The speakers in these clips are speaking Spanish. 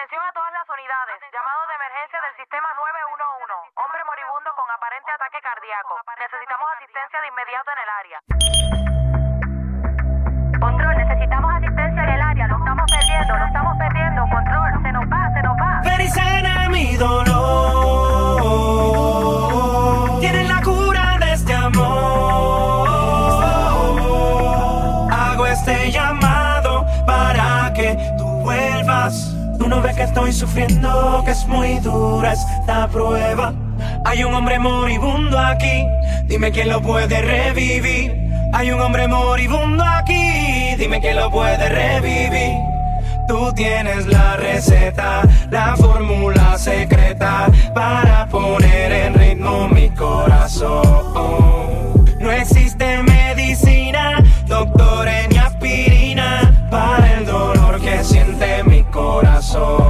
Atención a todas las unidades. Llamado de emergencia del sistema 911. Hombre moribundo con aparente ataque cardíaco. Necesitamos asistencia de inmediato en el área. Control, necesitamos asistencia en el área. Lo estamos perdiendo, lo estamos perdiendo. Control, se nos va, se nos va. Ven y sufriendo, que es muy dura esta prueba. Hay un hombre moribundo aquí, dime quién lo puede revivir. Hay un hombre moribundo aquí, dime quién lo puede revivir. Tú tienes la receta, la fórmula secreta para poner en ritmo mi corazón. No existe medicina, doctores ni aspirina para el dolor que siente mi corazón.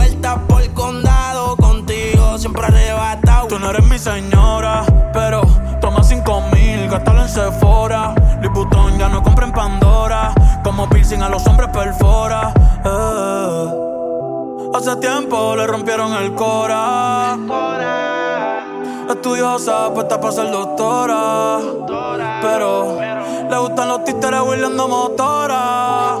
por el condado. Contigo siempre arrebatado. Tú no eres mi señora, pero toma cinco mil, gástalo en Sephora. Liputón ya no compra en Pandora, como piercing a los hombres perfora. Eh. Hace tiempo le rompieron el cora. Estudiosa, puesta para ser doctora. Pero le gustan los títeres huirleando motora.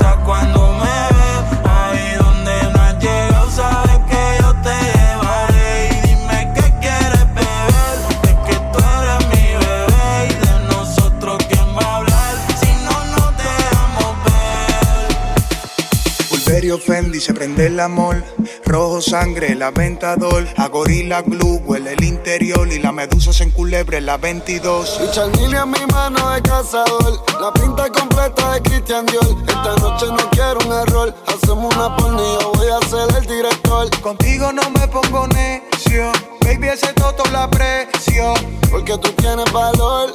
Fendi se prende el amor. Rojo sangre, la ventador. A gorila glue, huele el interior. Y la medusa se enculebre la 22. Richard Mille en mi mano de cazador. La pinta completa de Christian Dior. Esta noche no quiero un error. Hacemos una porno y yo voy a ser el director. Contigo no me pongo necio. Baby, ese toto la aprecio. Porque tú tienes valor.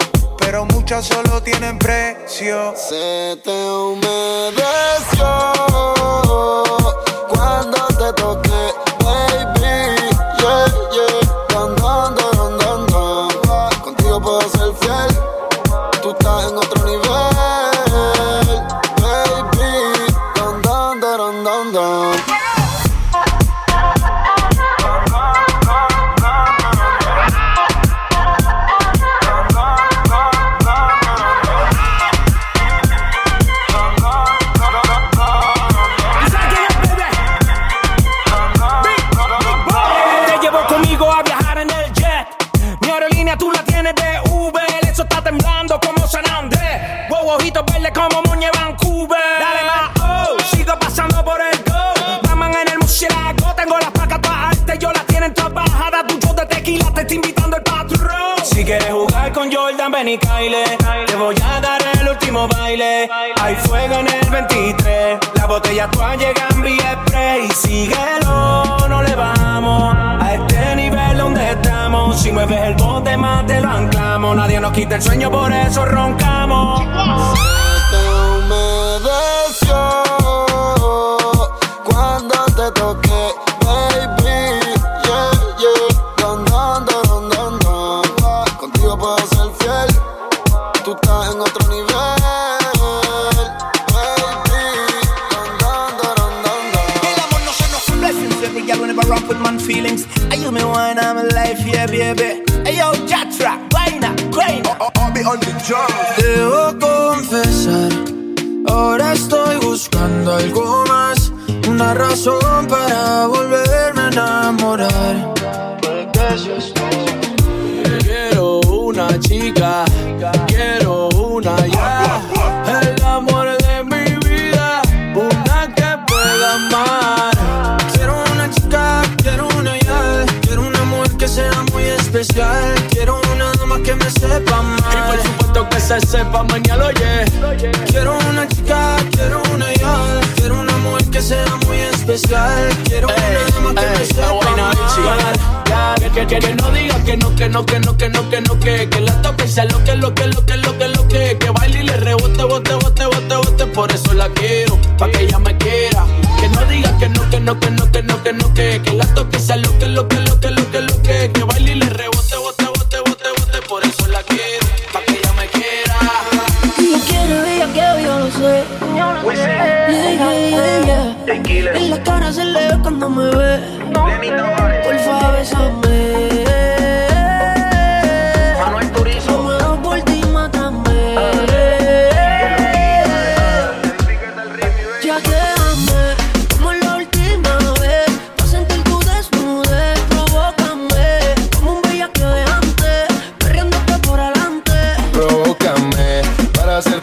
Pero muchas solo tienen precio. Se te humedeció cuando te toqué, ven y Kyle. Te voy a dar el último baile. Hay fuego en el 23. Las botellas todas llegan vía spray. Síguelo, no le vamos a este nivel donde estamos. Si mueves el bote más te lo anclamos. Nadie nos quita el sueño, por eso roncamos. Debo confesar, ahora estoy buscando algo más, una razón para volverme a enamorar. Quiero una chica, quiero una ya, el amor de mi vida, una que pueda amar. Quiero una chica, quiero una ya, quiero una mujer que sea muy especial, quiero una dama que me sepa amar. Se sepa mañana, oye. Quiero una chica, quiero una ya, quiero una mujer que sea muy especial, quiero una dama que me sepa amar. Que, que, que, que no diga que no, que no, que no, que no, que no, que Que la toque sea lo que, lo que, lo que, lo que, lo que Que baile y le rebote, bote, bote, bote, bote Por eso la quiero, pa' que ella me quiera Que no diga que no, que no, que no, que no, que no, que Que la toque sea lo que, lo que, lo que, lo que, lo que Que baile y le rebote, bote, bote, bote, Yeah, yeah, yeah, yeah. En la cara se le ve cuando me ve. Por favor, bésame. Manuel Turizo.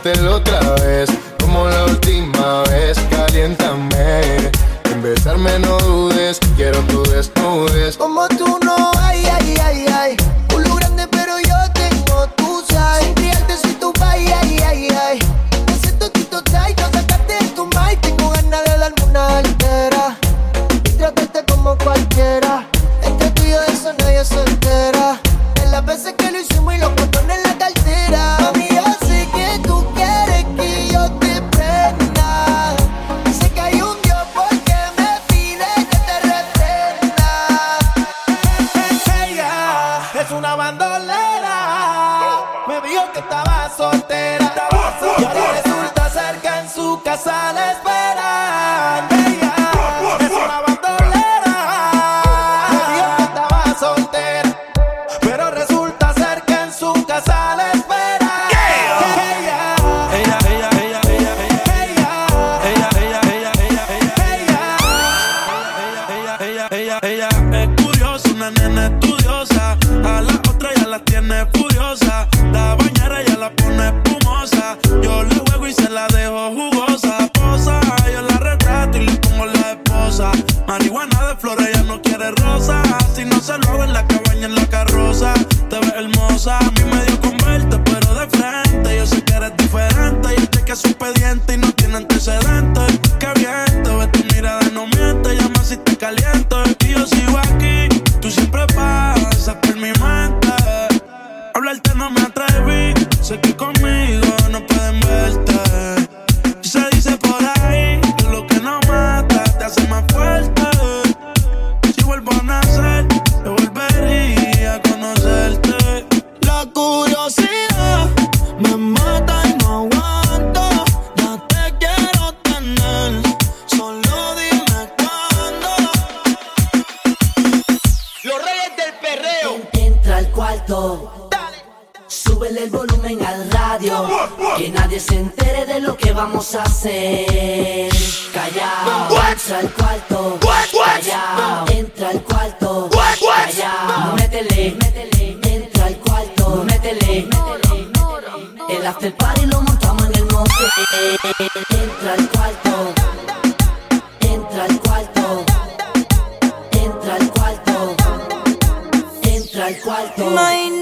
No dijo que estaba soltera. Y ahora resulta ser que en su casa la esperan. Ella a mí me dio con verte, pero de frente. Yo sé que eres diferente. Y este que es un pediente y no tiene antecedentes. Súbele el volumen al radio. Que nadie se entere de lo que vamos a hacer. Callao. Entra al cuarto. Callao. Entra al cuarto. Callao. Métele, métele. Entra al cuarto. Métele. El after party lo montamos en el monte. Entra al cuarto. Entra al cuarto. Entra al cuarto. Entra al cuarto.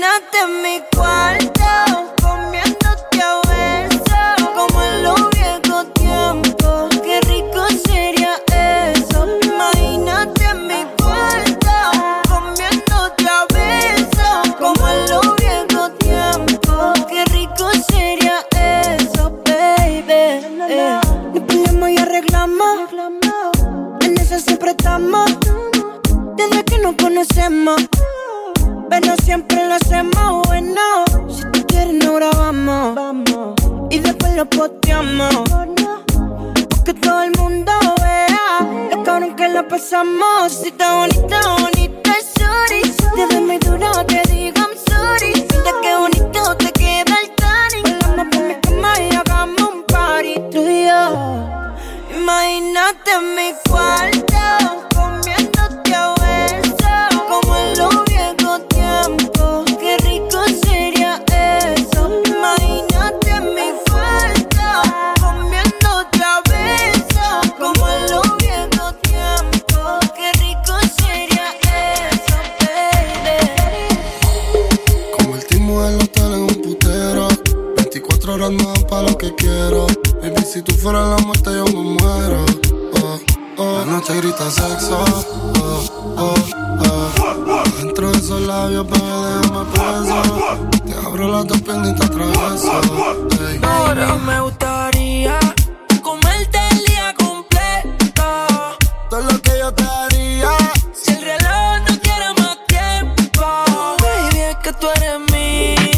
Que tú eres mía.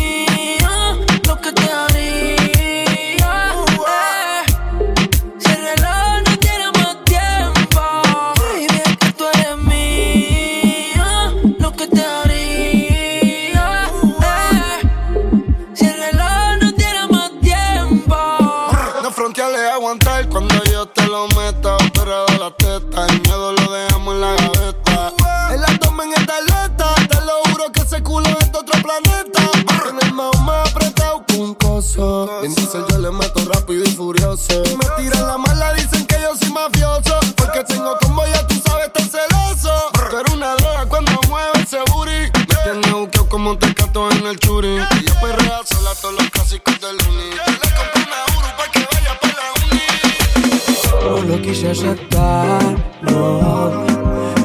Como un tecato en el churi. Y yo perrea sola todos los clásicos del uni. Le compré una Uru pa' que vaya pa' la uni. No lo quise aceptar, no.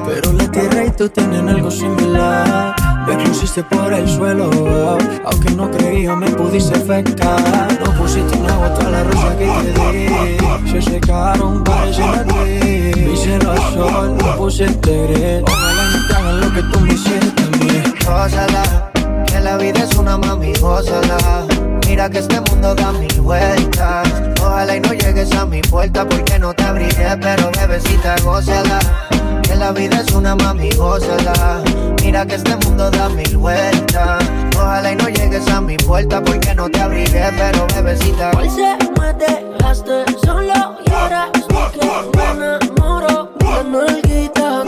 Pero la tierra y tú tienen algo similar. Me pusiste por el suelo, aunque no creía me pudiste afectar. No pusiste una gota a la rosa que te di. Se secaron, a ti. Mi cielo al sol, no pusiste gris. Ojalá no te hagan lo que tú me hiciste. Gózala, que la vida es una mami, gózala. Mira que este mundo da mil vueltas. Ojalá y no llegues a mi puerta porque no te abriré, pero bebecita, gózala. Que la vida es una mami, gózala. Mira que este mundo da mil vueltas. Ojalá y no llegues a mi puerta porque no te abriré, pero bebecita. Hoy se me dejaste solo y ahora que me enamoro. Dando el guita,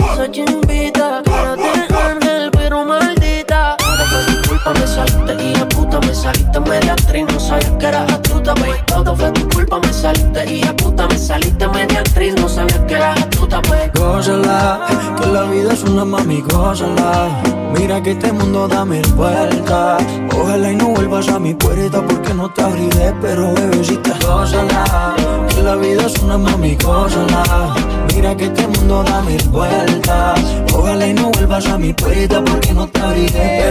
me saliste y puta me saliste media actriz, no sabía que eras astuta, baby. Todo fue tu culpa, me saliste y puta me saliste media actriz, no sabía que eras astuta, baby. Gózala, que la vida es una mami, gózala. Mira que este mundo da mil vueltas. Ojalá y no vuelvas a mi puerta porque no te abriré, pero bebecita, gózala. Que la vida es una mami, gózala. Mira que este mundo da mil vueltas. Ojalá y no vuelvas a mi puerta porque no te abriré,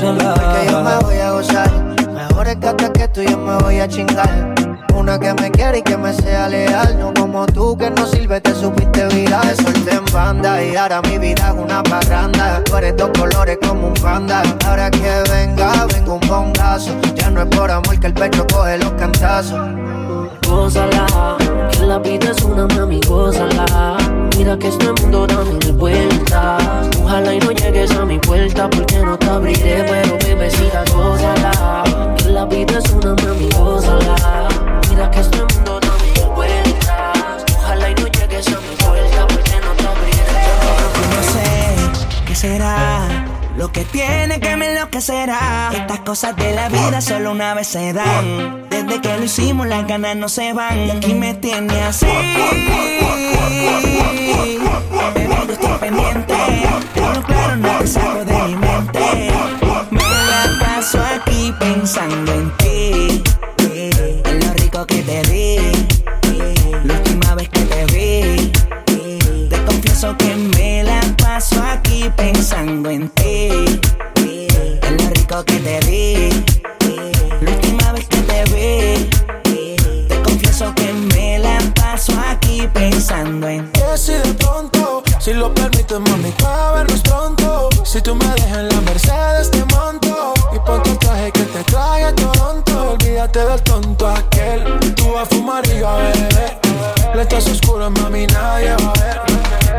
gózala. que yo me voy a gozar. Mejor es que hasta que tú yo me voy a chingar. Una que me quiere y que me sea leal. No como tú que no sirve, te supiste viral. Solté en banda y ahora mi vida es una parranda. Tú eres dos colores como un panda. Ahora que venga, vengo un bongazo. Ya no es por amor que el pecho coge los cantazos. Gózala, que la vida es una mami, gózala. Mira que este mundo da mil vueltas. Ojalá y no llegues a mi puerta porque no te abriré, pero bebecita, gózala. Que la vida es una mami, gózala. Mira que este mundo da mil vueltas. Ojalá y no llegues a mi puerta porque no te abriré. no sé qué será lo que tiene que me enloquecerá. Estas cosas de la vida solo una vez se dan. Desde que lo hicimos, las ganas no se van. Y aquí me tiene así. Bebiendo estoy pendiente. Pero claro, no te saco de mi mente. Me la paso aquí pensando en ti. En lo rico que te di. pensando en ti. En lo rico que te di. La última vez que te vi. Te confieso que me la paso aquí pensando en ti. Que si de pronto, si lo permites, mami, pa' vernos pronto. Si tú me dejas en la Mercedes, te monto. Y ponte tu traje que te trae a Toronto. Olvídate del tonto aquel. Tú vas a fumar y a beber. Letras oscuras, mami, nadie va a ver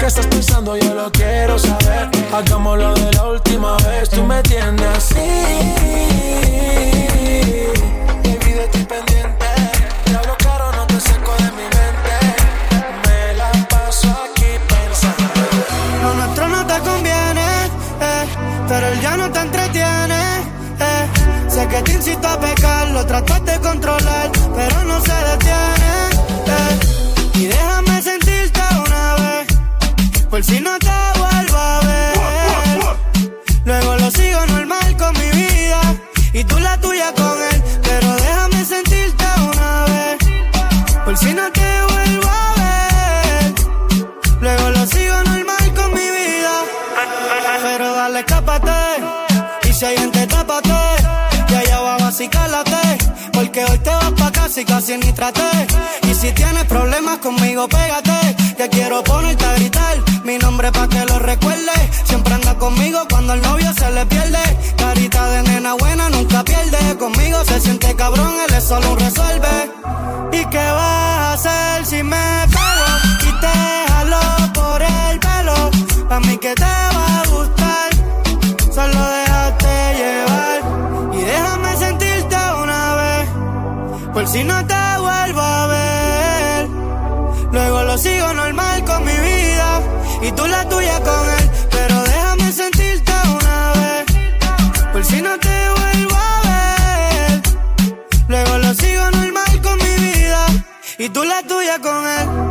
¿Qué estás pensando? Yo lo quiero saber. Hagámoslo de la última vez. Tú me tienes así. Baby, de ti pendiente. Te hablo caro, no te saco de mi mente. Me la paso aquí pensando. Lo nuestro no te conviene, eh, pero él ya no te entretiene. Eh. Sé que te incito a pecar, lo tratas de controlar por si no te vuelvo a ver. Luego lo sigo normal con mi vida y tú la tuya con él. Pero déjame sentirte una vez, por si no te vuelvo a ver. Luego lo sigo normal con mi vida. Pero dale, escápate. Y si hay gente, tápate. Y allá abajo así cálate. Porque hoy te vas pa' casa y casi ni traté. Y si tienes problemas conmigo, pégate. Que quiero ponerte a gritar mi nombre pa' que lo recuerde. Siempre anda conmigo cuando el novio se le pierde. Carita de nena buena, nunca pierde. Conmigo se siente cabrón, él es solo resuelve. ¿Y qué vas a hacer si me pego? Y te jalo por el pelo. A mí que te va a gustar. Solo déjate llevar. Y déjame sentirte una vez. Por si no te vuelvo a ver. y tú la tuya con él. Pero déjame sentirte una vez, por si no te vuelvo a ver. Luego lo sigo normal con mi vida y tú la tuya con él.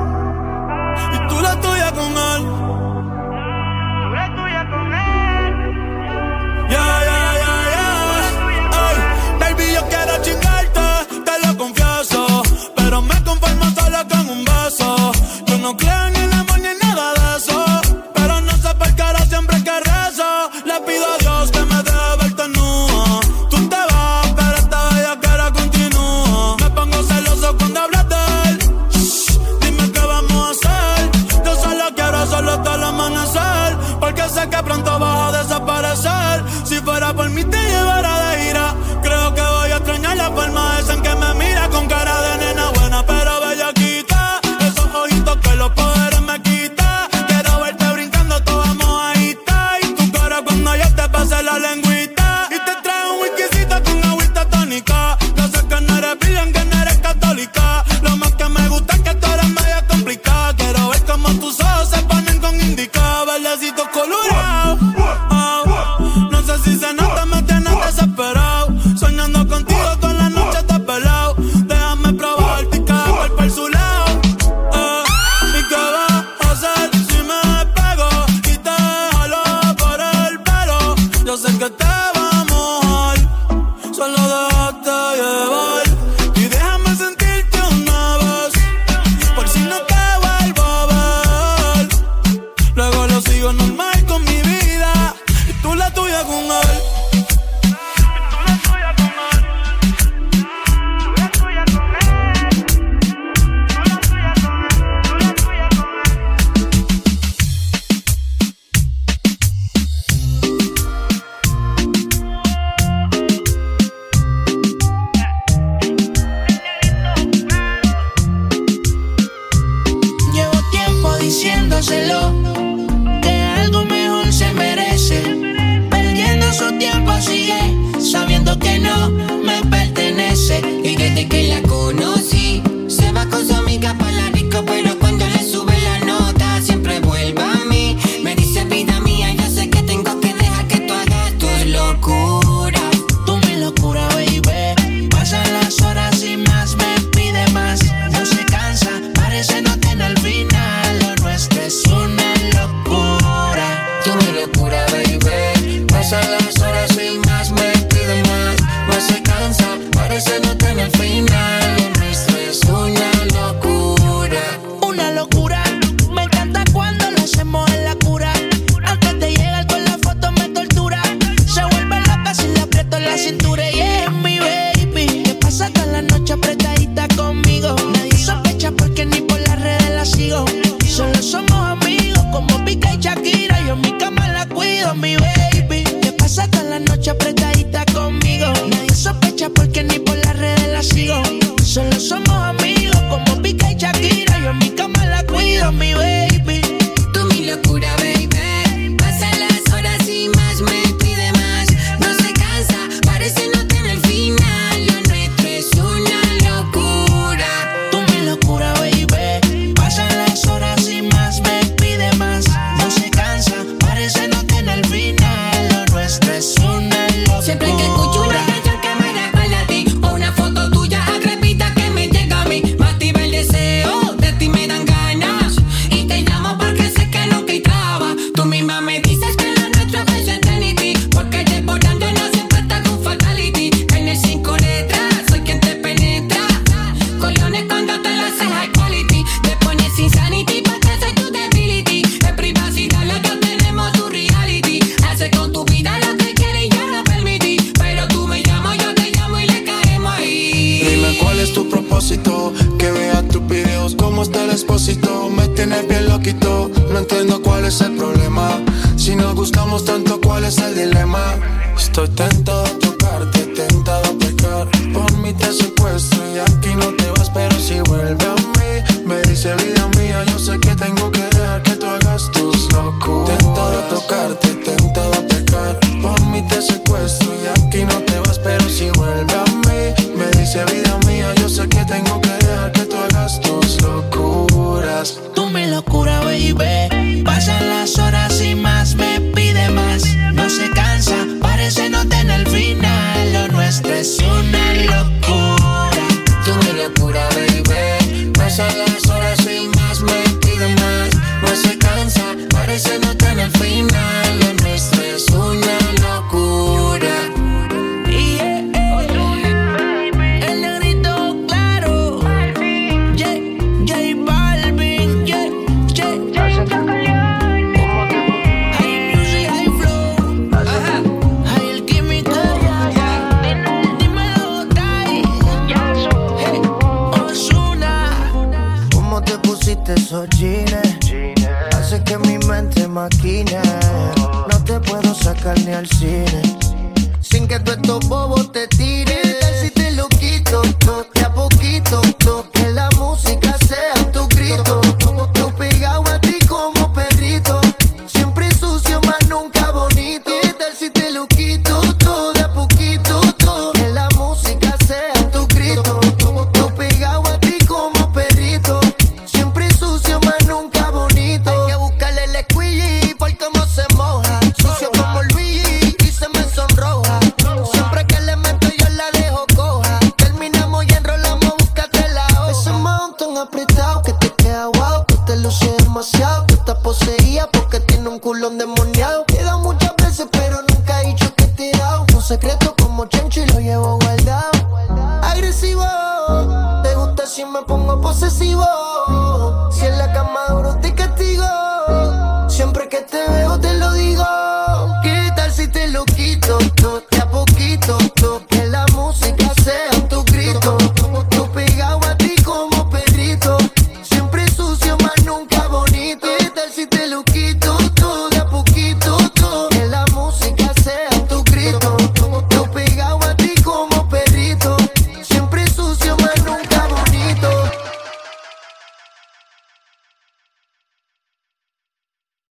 tanto, ¿cuál es el dilema? Estoy tentado No te puedo sacar ni al cine. Sin que tú estos bobos te tiren. Si te lo quito? A poquito culo endemoniado. Te he dado muchas veces, pero nunca he dicho que he dado. Un secreto como chancho y lo llevo guardado. Agresivo, te gusta si me pongo posesivo. Si en la cama duro te